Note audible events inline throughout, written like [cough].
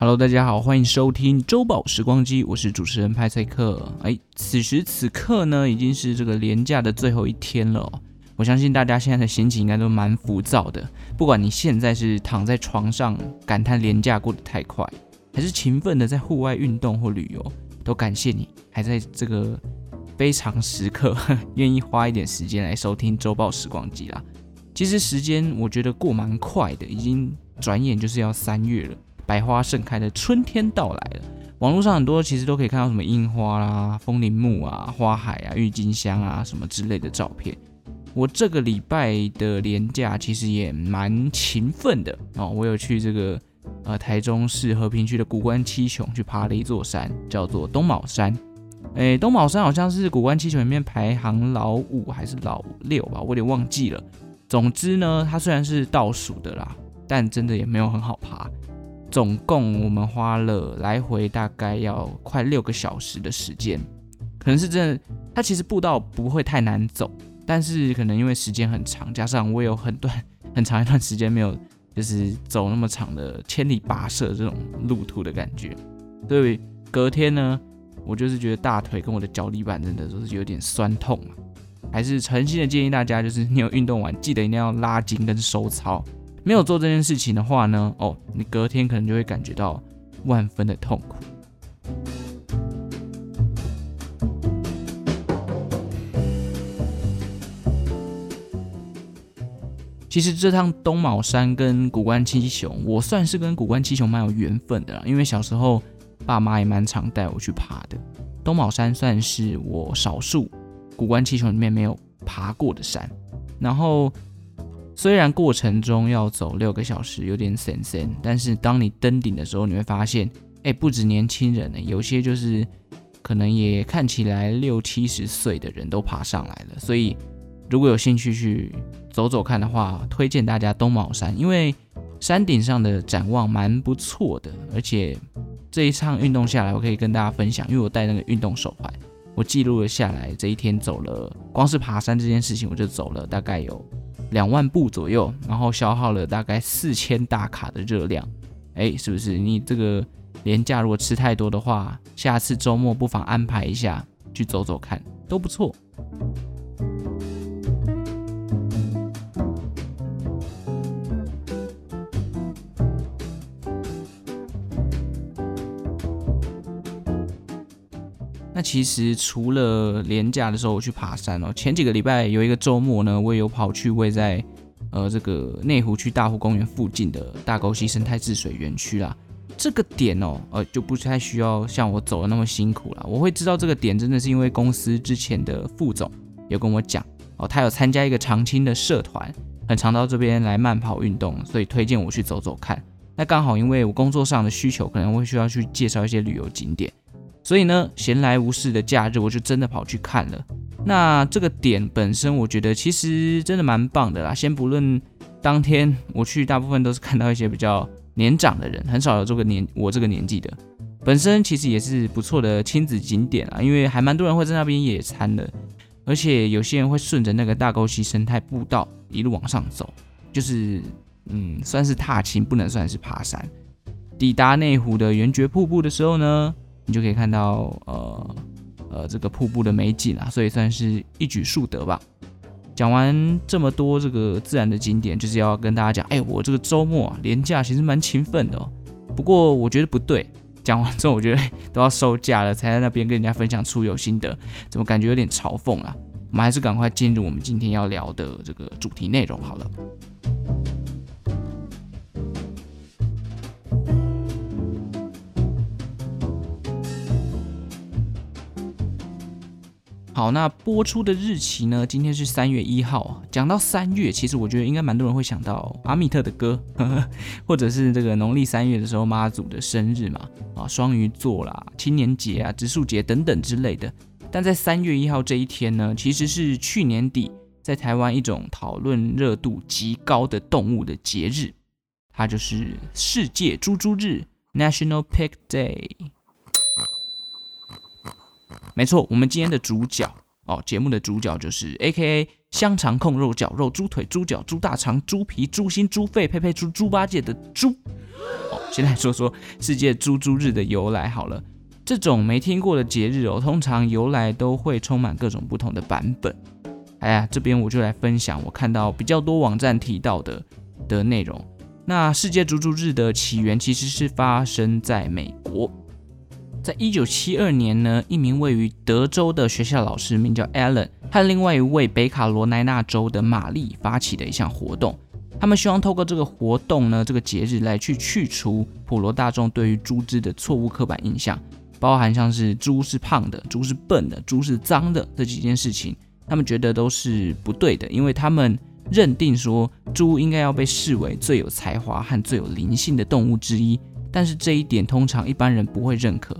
Hello，大家好，欢迎收听周报时光机，我是主持人派赛克。哎，此时此刻呢，已经是这个连假的最后一天了。我相信大家现在的心情应该都蛮浮躁的。不管你现在是躺在床上感叹廉价过得太快，还是勤奋的在户外运动或旅游，都感谢你还在这个非常时刻 [laughs] 愿意花一点时间来收听周报时光机啦。其实时间我觉得过蛮快的，已经转眼就是要三月了。百花盛开的春天到来了，网络上很多其实都可以看到什么樱花啦、枫林木啊、花海啊、郁金香啊什么之类的照片。我这个礼拜的年假其实也蛮勤奋的哦，我有去这个呃台中市和平区的谷关七雄去爬了一座山，叫做东卯山。诶，东卯山好像是谷关七雄里面排行老五还是老六吧，我有点忘记了。总之呢，它虽然是倒数的啦，但真的也没有很好爬。总共我们花了来回大概要快六个小时的时间，可能是真的。它其实步道不会太难走，但是可能因为时间很长，加上我有很短很长一段时间没有就是走那么长的千里跋涉这种路途的感觉，所以隔天呢，我就是觉得大腿跟我的脚底板真的都是有点酸痛，还是诚心的建议大家，就是你有运动完，记得一定要拉筋跟收操。没有做这件事情的话呢，哦，你隔天可能就会感觉到万分的痛苦。其实这趟东卯山跟谷关七雄，我算是跟谷关七雄蛮有缘分的啦，因为小时候爸妈也蛮常带我去爬的。东卯山算是我少数谷关七雄里面没有爬过的山，然后。虽然过程中要走六个小时，有点神神，但是当你登顶的时候，你会发现，哎，不止年轻人呢，有些就是可能也看起来六七十岁的人都爬上来了。所以，如果有兴趣去走走看的话，推荐大家东卯山，因为山顶上的展望蛮不错的，而且这一趟运动下来，我可以跟大家分享，因为我带那个运动手环，我记录了下来，这一天走了，光是爬山这件事情，我就走了大概有。两万步左右，然后消耗了大概四千大卡的热量，哎，是不是？你这个廉价如果吃太多的话，下次周末不妨安排一下去走走看，都不错。那其实除了年假的时候我去爬山哦，前几个礼拜有一个周末呢，我也有跑去位在呃这个内湖区大湖公园附近的大沟溪生态治水园区啦。这个点哦，呃就不太需要像我走的那么辛苦了。我会知道这个点真的是因为公司之前的副总有跟我讲哦，他有参加一个长青的社团，很常到这边来慢跑运动，所以推荐我去走走看。那刚好因为我工作上的需求，可能会需要去介绍一些旅游景点。所以呢，闲来无事的假日，我就真的跑去看了。那这个点本身，我觉得其实真的蛮棒的啦。先不论当天我去，大部分都是看到一些比较年长的人，很少有这个年我这个年纪的。本身其实也是不错的亲子景点啊，因为还蛮多人会在那边野餐的，而且有些人会顺着那个大沟溪生态步道一路往上走，就是嗯，算是踏青，不能算是爬山。抵达内湖的圆觉瀑布的时候呢，你就可以看到，呃呃，这个瀑布的美景啊，所以算是一举数得吧。讲完这么多这个自然的景点，就是要跟大家讲，哎，我这个周末啊，连假其实蛮勤奋的哦。不过我觉得不对，讲完之后我觉得都要收假了，才在那边跟人家分享出游心得，怎么感觉有点嘲讽啊？我们还是赶快进入我们今天要聊的这个主题内容好了。好，那播出的日期呢？今天是三月一号。讲到三月，其实我觉得应该蛮多人会想到阿密特的歌，呵呵，或者是这个农历三月的时候妈祖的生日嘛，啊，双鱼座啦、青年节啊、植树节等等之类的。但在三月一号这一天呢，其实是去年底在台湾一种讨论热度极高的动物的节日，它就是世界猪猪日 （National Pig Day）。没错，我们今天的主角哦，节目的主角就是 A.K.A 香肠控肉绞肉猪腿猪脚猪大肠猪皮猪心猪肺配配猪猪八戒的猪哦，先来说说世界猪猪日的由来好了。这种没听过的节日哦，通常由来都会充满各种不同的版本。哎呀，这边我就来分享我看到比较多网站提到的的内容。那世界猪猪日的起源其实是发生在美国，在一九七二年呢，一名位于德州的学校老师名叫 Allen，和另外一位北卡罗来纳州的玛丽发起的一项活动。他们希望透过这个活动呢，这个节日来去去除普罗大众对于猪只的错误刻板印象。包含像是猪是胖的、猪是笨的、猪是脏的这几件事情，他们觉得都是不对的，因为他们认定说猪应该要被视为最有才华和最有灵性的动物之一。但是这一点通常一般人不会认可。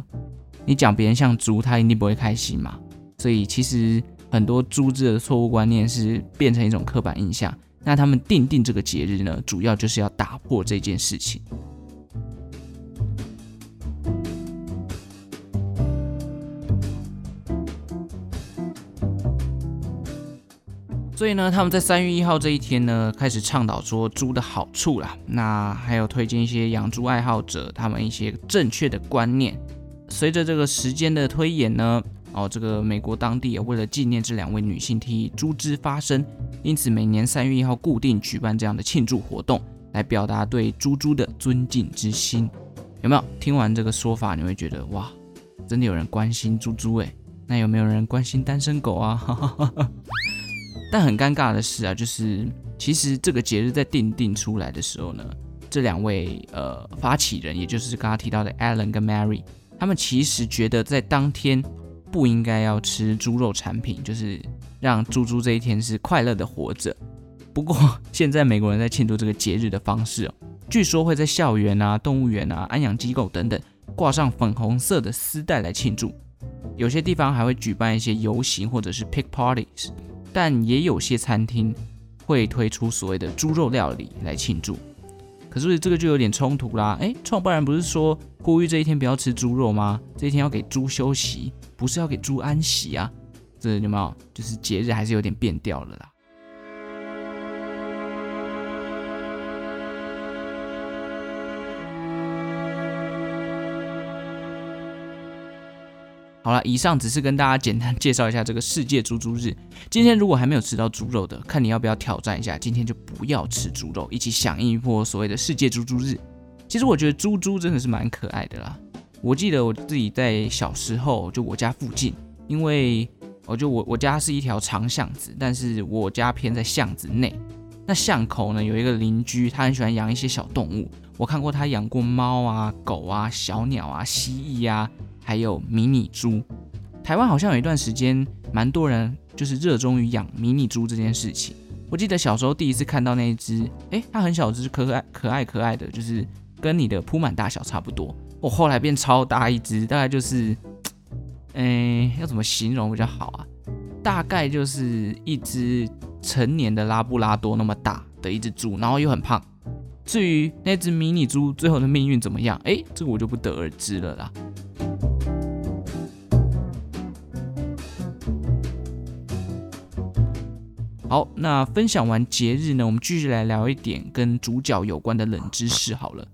你讲别人像猪，他一定不会开心嘛。所以其实很多猪只的错误观念是变成一种刻板印象。那他们定定这个节日呢，主要就是要打破这件事情。所以呢，他们在三月一号这一天呢，开始倡导说猪的好处啦。那还有推荐一些养猪爱好者他们一些正确的观念。随着这个时间的推演呢，哦，这个美国当地也为了纪念这两位女性替猪只发声，因此每年三月一号固定举办这样的庆祝活动，来表达对猪猪的尊敬之心。有没有听完这个说法，你会觉得哇，真的有人关心猪猪诶？那有没有人关心单身狗啊？哈哈哈哈但很尴尬的是啊，就是其实这个节日在定定出来的时候呢，这两位呃发起人，也就是刚刚提到的 Alan 跟 Mary，他们其实觉得在当天不应该要吃猪肉产品，就是让猪猪这一天是快乐的活着。不过现在美国人在庆祝这个节日的方式哦，据说会在校园啊、动物园啊、安养机构等等挂上粉红色的丝带来庆祝，有些地方还会举办一些游行或者是 pig parties。但也有些餐厅会推出所谓的猪肉料理来庆祝，可是这个就有点冲突啦。诶，创办人不是说呼吁这一天不要吃猪肉吗？这一天要给猪休息，不是要给猪安息啊？这有没有？就是节日还是有点变调了啦。好了，以上只是跟大家简单介绍一下这个世界猪猪日。今天如果还没有吃到猪肉的，看你要不要挑战一下，今天就不要吃猪肉，一起响应一波所谓的世界猪猪日。其实我觉得猪猪真的是蛮可爱的啦。我记得我自己在小时候，就我家附近，因为我就我我家是一条长巷子，但是我家偏在巷子内。那巷口呢，有一个邻居，他很喜欢养一些小动物。我看过他养过猫啊、狗啊、小鸟啊、蜥蜴啊。还有迷你猪，台湾好像有一段时间，蛮多人就是热衷于养迷你猪这件事情。我记得小时候第一次看到那一只，诶，它很小只，可爱可爱可爱的，就是跟你的铺满大小差不多。我后来变超大一只，大概就是，[laughs] 诶，要怎么形容比较好啊？大概就是一只成年的拉布拉多那么大的一只猪，然后又很胖。至于那只迷你猪最后的命运怎么样，诶，这个我就不得而知了啦。好，那分享完节日呢，我们继续来聊一点跟主角有关的冷知识。好了，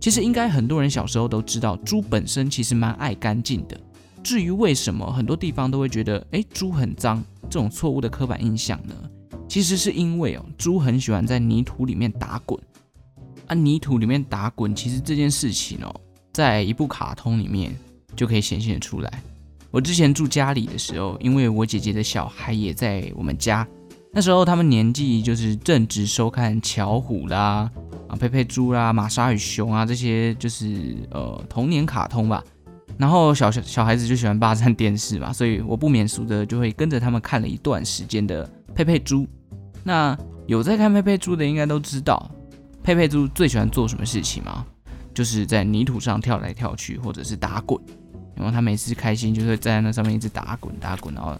其实应该很多人小时候都知道，猪本身其实蛮爱干净的。至于为什么很多地方都会觉得，诶，猪很脏，这种错误的刻板印象呢？其实是因为哦，猪很喜欢在泥土里面打滚。啊，泥土里面打滚，其实这件事情哦，在一部卡通里面就可以显现出来。我之前住家里的时候，因为我姐姐的小孩也在我们家，那时候他们年纪就是正值收看巧虎啦、啊佩佩猪啦、玛莎与熊啊这些就是呃童年卡通吧。然后小小小孩子就喜欢霸占电视嘛，所以我不免俗的就会跟着他们看了一段时间的佩佩猪。那有在看佩佩猪的应该都知道，佩佩猪最喜欢做什么事情吗？就是在泥土上跳来跳去，或者是打滚。然后他每次开心，就会站在那上面一直打滚打滚，然后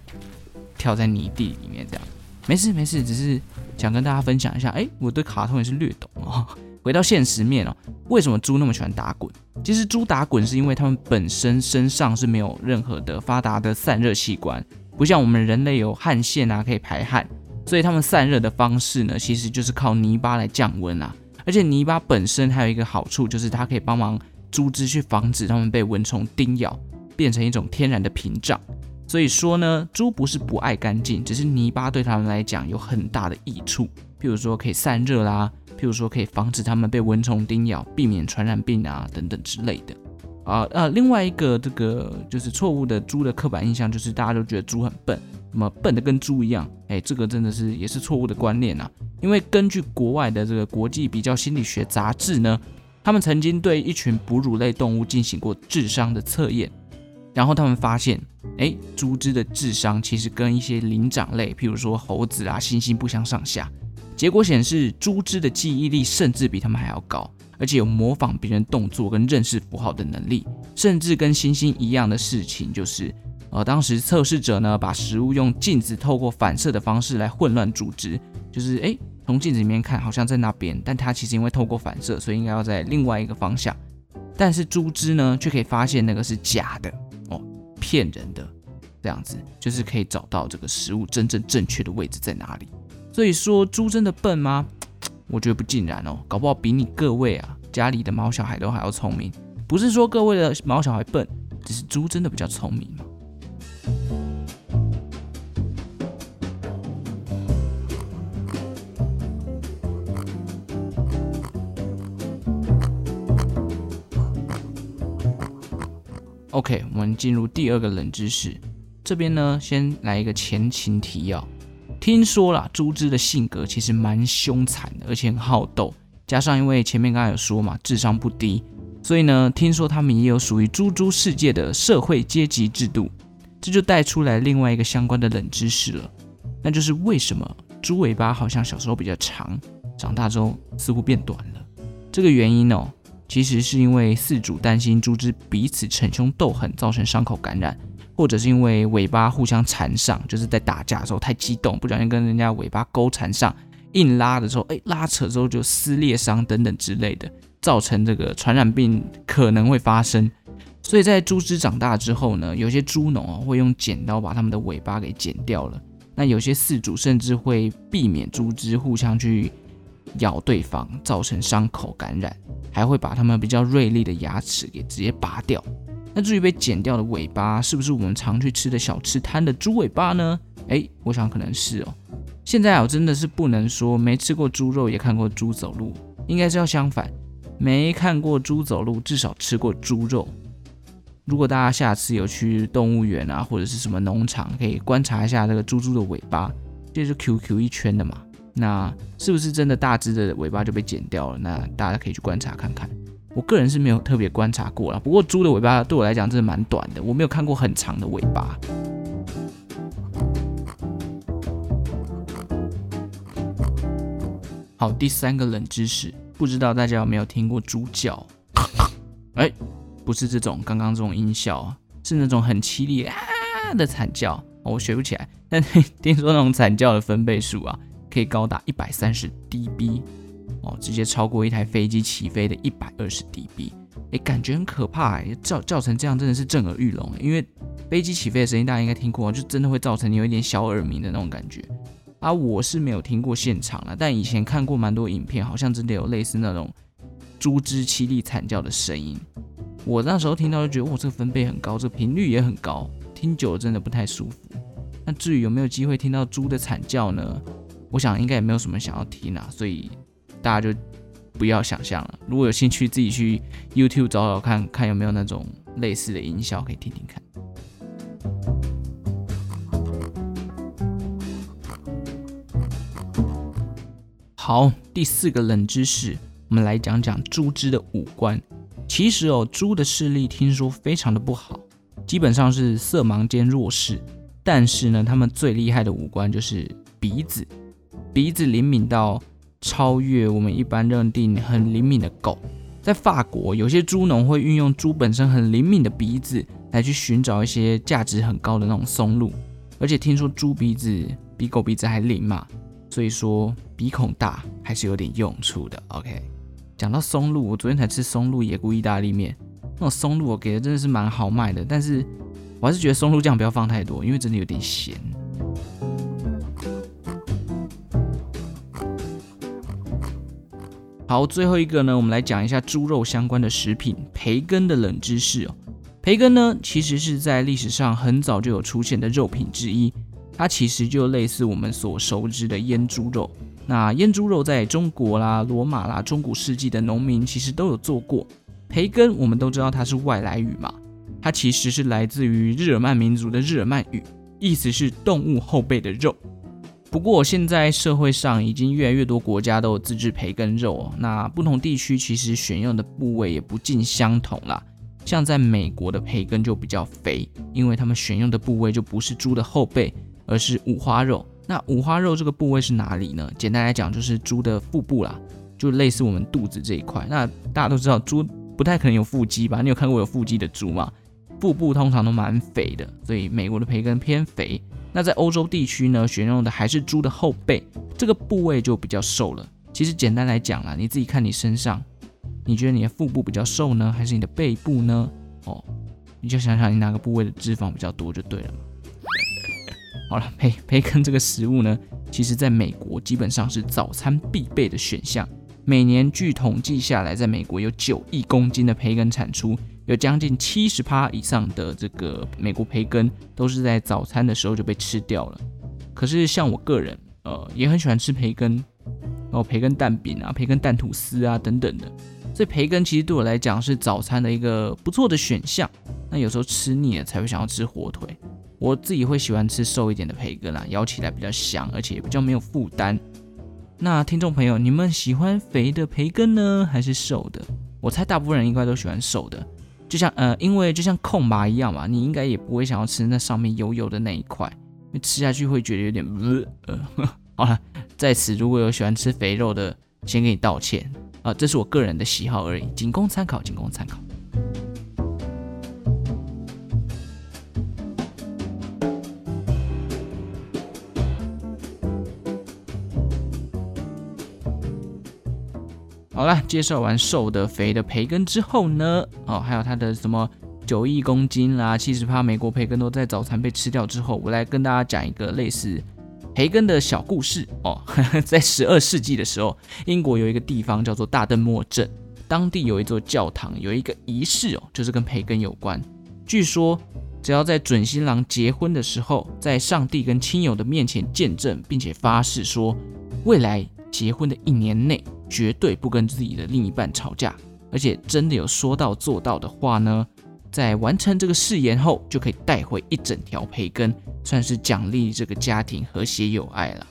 跳在泥地里面这样。没事没事，只是想跟大家分享一下。哎，我对卡通也是略懂哦。回到现实面哦，为什么猪那么喜欢打滚？其实猪打滚是因为它们本身身上是没有任何的发达的散热器官，不像我们人类有汗腺啊可以排汗，所以它们散热的方式呢，其实就是靠泥巴来降温啊。而且泥巴本身还有一个好处，就是它可以帮忙猪只去防止它们被蚊虫叮咬，变成一种天然的屏障。所以说呢，猪不是不爱干净，只是泥巴对它们来讲有很大的益处，譬如说可以散热啦，譬如说可以防止它们被蚊虫叮咬，避免传染病啊等等之类的。啊呃，另外一个这个就是错误的猪的刻板印象，就是大家都觉得猪很笨。那么笨的跟猪一样，哎，这个真的是也是错误的观念啊！因为根据国外的这个国际比较心理学杂志呢，他们曾经对一群哺乳类动物进行过智商的测验，然后他们发现，哎，猪只的智商其实跟一些灵长类，譬如说猴子啊、猩猩不相上下。结果显示，猪只的记忆力甚至比他们还要高，而且有模仿别人动作跟认识符号的能力，甚至跟猩猩一样的事情就是。呃，当时测试者呢，把食物用镜子透过反射的方式来混乱猪只，就是诶，从镜子里面看好像在那边，但它其实因为透过反射，所以应该要在另外一个方向。但是猪只呢，却可以发现那个是假的哦，骗人的，这样子就是可以找到这个食物真正正确的位置在哪里。所以说，猪真的笨吗？我觉得不尽然哦，搞不好比你各位啊家里的猫小孩都还要聪明。不是说各位的猫小孩笨，只是猪真的比较聪明嘛。OK，我们进入第二个冷知识。这边呢，先来一个前情提要。听说啦，猪只的性格其实蛮凶残的，而且很好斗。加上因为前面刚才有说嘛，智商不低，所以呢，听说他们也有属于猪猪世界的社会阶级制度。这就带出来另外一个相关的冷知识了，那就是为什么猪尾巴好像小时候比较长，长大之后似乎变短了？这个原因哦。其实是因为饲主担心猪只彼此逞凶斗狠，造成伤口感染，或者是因为尾巴互相缠上，就是在打架的时候太激动，不小心跟人家尾巴勾缠上，硬拉的时候，哎，拉扯之后就撕裂伤等等之类的，造成这个传染病可能会发生。所以在猪只长大之后呢，有些猪农哦会用剪刀把它们的尾巴给剪掉了。那有些饲主甚至会避免猪只互相去咬对方，造成伤口感染。还会把它们比较锐利的牙齿给直接拔掉。那至于被剪掉的尾巴，是不是我们常去吃的小吃摊的猪尾巴呢？诶，我想可能是哦。现在啊，真的是不能说没吃过猪肉也看过猪走路，应该是要相反，没看过猪走路，至少吃过猪肉。如果大家下次有去动物园啊，或者是什么农场，可以观察一下这个猪猪的尾巴，就是 QQ 一圈的嘛。那是不是真的大只的尾巴就被剪掉了？那大家可以去观察看看。我个人是没有特别观察过啦，不过猪的尾巴对我来讲真的蛮短的，我没有看过很长的尾巴。好，第三个冷知识，不知道大家有没有听过猪叫？哎，不是这种刚刚这种音效，是那种很凄厉啊的惨叫。我学不起来，但听说那种惨叫的分贝数啊。可以高达一百三十 dB 哦，直接超过一台飞机起飞的一百二十 dB，哎，感觉很可怕哎，叫叫成这样真的是震耳欲聋。因为飞机起飞的声音大家应该听过，就真的会造成你有一点小耳鸣的那种感觉啊。我是没有听过现场了，但以前看过蛮多影片，好像真的有类似那种猪只凄厉惨叫的声音。我那时候听到就觉得，哇，这个分贝很高，这个频率也很高，听久了真的不太舒服。那至于有没有机会听到猪的惨叫呢？我想应该也没有什么想要听啊，所以大家就不要想象了。如果有兴趣，自己去 YouTube 找找看看有没有那种类似的音效可以听听看。好，第四个冷知识，我们来讲讲猪只的五官。其实哦，猪的视力听说非常的不好，基本上是色盲兼弱视。但是呢，他们最厉害的五官就是鼻子。鼻子灵敏到超越我们一般认定很灵敏的狗。在法国，有些猪农会运用猪本身很灵敏的鼻子来去寻找一些价值很高的那种松露，而且听说猪鼻子比狗鼻子还灵嘛，所以说鼻孔大还是有点用处的。OK，讲到松露，我昨天才吃松露野菇意大利面，那种松露我给的真的是蛮豪迈的，但是我还是觉得松露酱不要放太多，因为真的有点咸。好，最后一个呢，我们来讲一下猪肉相关的食品——培根的冷知识哦。培根呢，其实是在历史上很早就有出现的肉品之一，它其实就类似我们所熟知的腌猪肉。那腌猪肉在中国啦、罗马啦、中古世纪的农民其实都有做过。培根我们都知道它是外来语嘛，它其实是来自于日耳曼民族的日耳曼语，意思是动物后背的肉。不过现在社会上已经越来越多国家都有自制培根肉，那不同地区其实选用的部位也不尽相同啦。像在美国的培根就比较肥，因为他们选用的部位就不是猪的后背，而是五花肉。那五花肉这个部位是哪里呢？简单来讲就是猪的腹部啦，就类似我们肚子这一块。那大家都知道猪不太可能有腹肌吧？你有看过有腹肌的猪吗？腹部通常都蛮肥的，所以美国的培根偏肥。那在欧洲地区呢，选用的还是猪的后背，这个部位就比较瘦了。其实简单来讲啦，你自己看你身上，你觉得你的腹部比较瘦呢，还是你的背部呢？哦，你就想想你哪个部位的脂肪比较多就对了。好了，培培根这个食物呢，其实在美国基本上是早餐必备的选项。每年据统计下来，在美国有九亿公斤的培根产出，有将近七十趴以上的这个美国培根都是在早餐的时候就被吃掉了。可是像我个人，呃，也很喜欢吃培根，然后培根蛋饼啊、培根蛋吐司啊等等的。所以培根其实对我来讲是早餐的一个不错的选项。那有时候吃腻了才会想要吃火腿。我自己会喜欢吃瘦一点的培根啦，咬起来比较香，而且也比较没有负担。那听众朋友，你们喜欢肥的培根呢，还是瘦的？我猜大部分人应该都喜欢瘦的，就像呃，因为就像空麻一样嘛，你应该也不会想要吃那上面油油的那一块，吃下去会觉得有点呃呃。[laughs] 好了，在此如果有喜欢吃肥肉的，先给你道歉啊，呃，这是我个人的喜好而已，仅供参考，仅供参考。好了，介绍完瘦的、肥的培根之后呢，哦，还有它的什么九亿公斤啦、七十趴美国培根都在早餐被吃掉之后，我来跟大家讲一个类似培根的小故事哦。[laughs] 在十二世纪的时候，英国有一个地方叫做大邓莫镇，当地有一座教堂，有一个仪式哦，就是跟培根有关。据说，只要在准新郎结婚的时候，在上帝跟亲友的面前见证，并且发誓说，未来结婚的一年内。绝对不跟自己的另一半吵架，而且真的有说到做到的话呢，在完成这个誓言后，就可以带回一整条培根，算是奖励这个家庭和谐有爱了。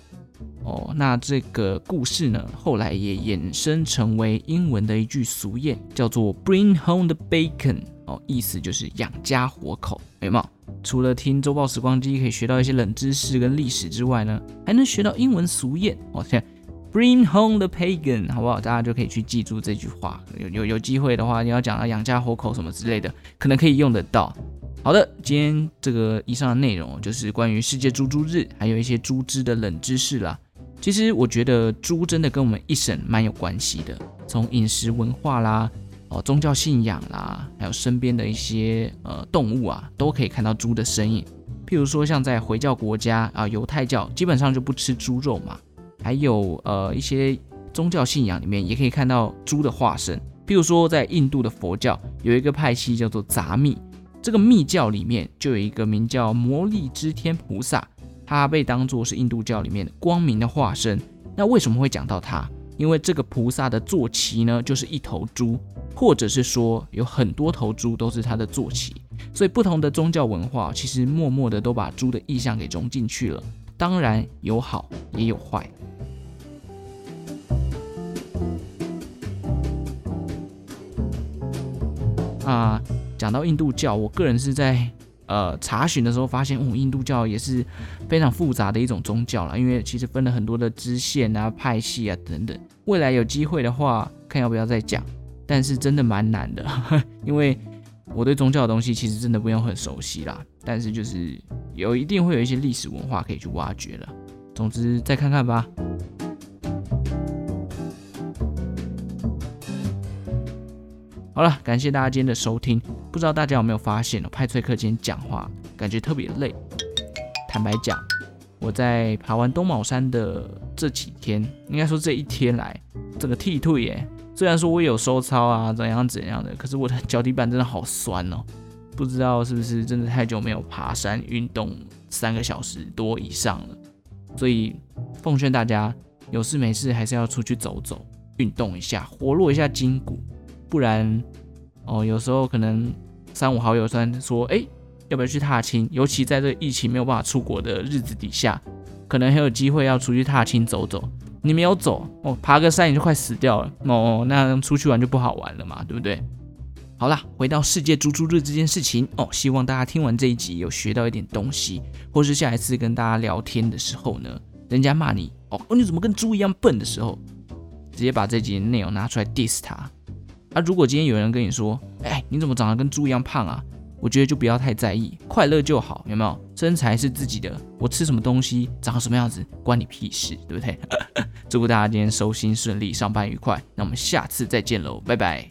哦，那这个故事呢，后来也衍生成为英文的一句俗谚，叫做 “Bring home the bacon”，哦，意思就是养家活口，有没有？除了听周报时光机可以学到一些冷知识跟历史之外呢，还能学到英文俗谚。哦，现在。Bring home the pagan，好不好？大家就可以去记住这句话。有有有机会的话，你要讲到养家活口什么之类的，可能可以用得到。好的，今天这个以上的内容就是关于世界猪猪日，还有一些猪只的冷知识啦。其实我觉得猪真的跟我们一生蛮有关系的，从饮食文化啦，哦，宗教信仰啦，还有身边的一些呃动物啊，都可以看到猪的身影。譬如说像在回教国家啊，犹太教基本上就不吃猪肉嘛。还有呃一些宗教信仰里面也可以看到猪的化身，譬如说在印度的佛教有一个派系叫做杂密，这个密教里面就有一个名叫摩利支天菩萨，他被当作是印度教里面的光明的化身。那为什么会讲到他？因为这个菩萨的坐骑呢就是一头猪，或者是说有很多头猪都是他的坐骑，所以不同的宗教文化其实默默的都把猪的意象给融进去了。当然有好也有坏。啊，讲到印度教，我个人是在呃查询的时候发现，哦，印度教也是非常复杂的一种宗教啦，因为其实分了很多的支线啊、派系啊等等。未来有机会的话，看要不要再讲。但是真的蛮难的，[laughs] 因为我对宗教的东西其实真的不用很熟悉啦。但是就是有一定会有一些历史文化可以去挖掘了。总之，再看看吧。好了，感谢大家今天的收听。不知道大家有没有发现，派翠克今天讲话感觉特别累。坦白讲，我在爬完东卯山的这几天，应该说这一天来，整个剃退耶。虽然说我有收操啊，怎样怎样的，可是我的脚底板真的好酸哦。不知道是不是真的太久没有爬山运动三个小时多以上了，所以奉劝大家有事没事还是要出去走走，运动一下，活络一下筋骨，不然哦，有时候可能三五好友突然说，哎，要不要去踏青？尤其在这个疫情没有办法出国的日子底下，可能很有机会要出去踏青走走。你没有走哦，爬个山你就快死掉了哦，那出去玩就不好玩了嘛，对不对？好啦，回到世界猪猪日这件事情哦，希望大家听完这一集有学到一点东西，或是下一次跟大家聊天的时候呢，人家骂你哦，你怎么跟猪一样笨的时候，直接把这集内容拿出来 diss 他。啊，如果今天有人跟你说，哎，你怎么长得跟猪一样胖啊？我觉得就不要太在意，快乐就好，有没有？身材是自己的，我吃什么东西，长什么样子，关你屁事，对不对？[laughs] 祝福大家今天收心顺利，上班愉快。那我们下次再见喽，拜拜。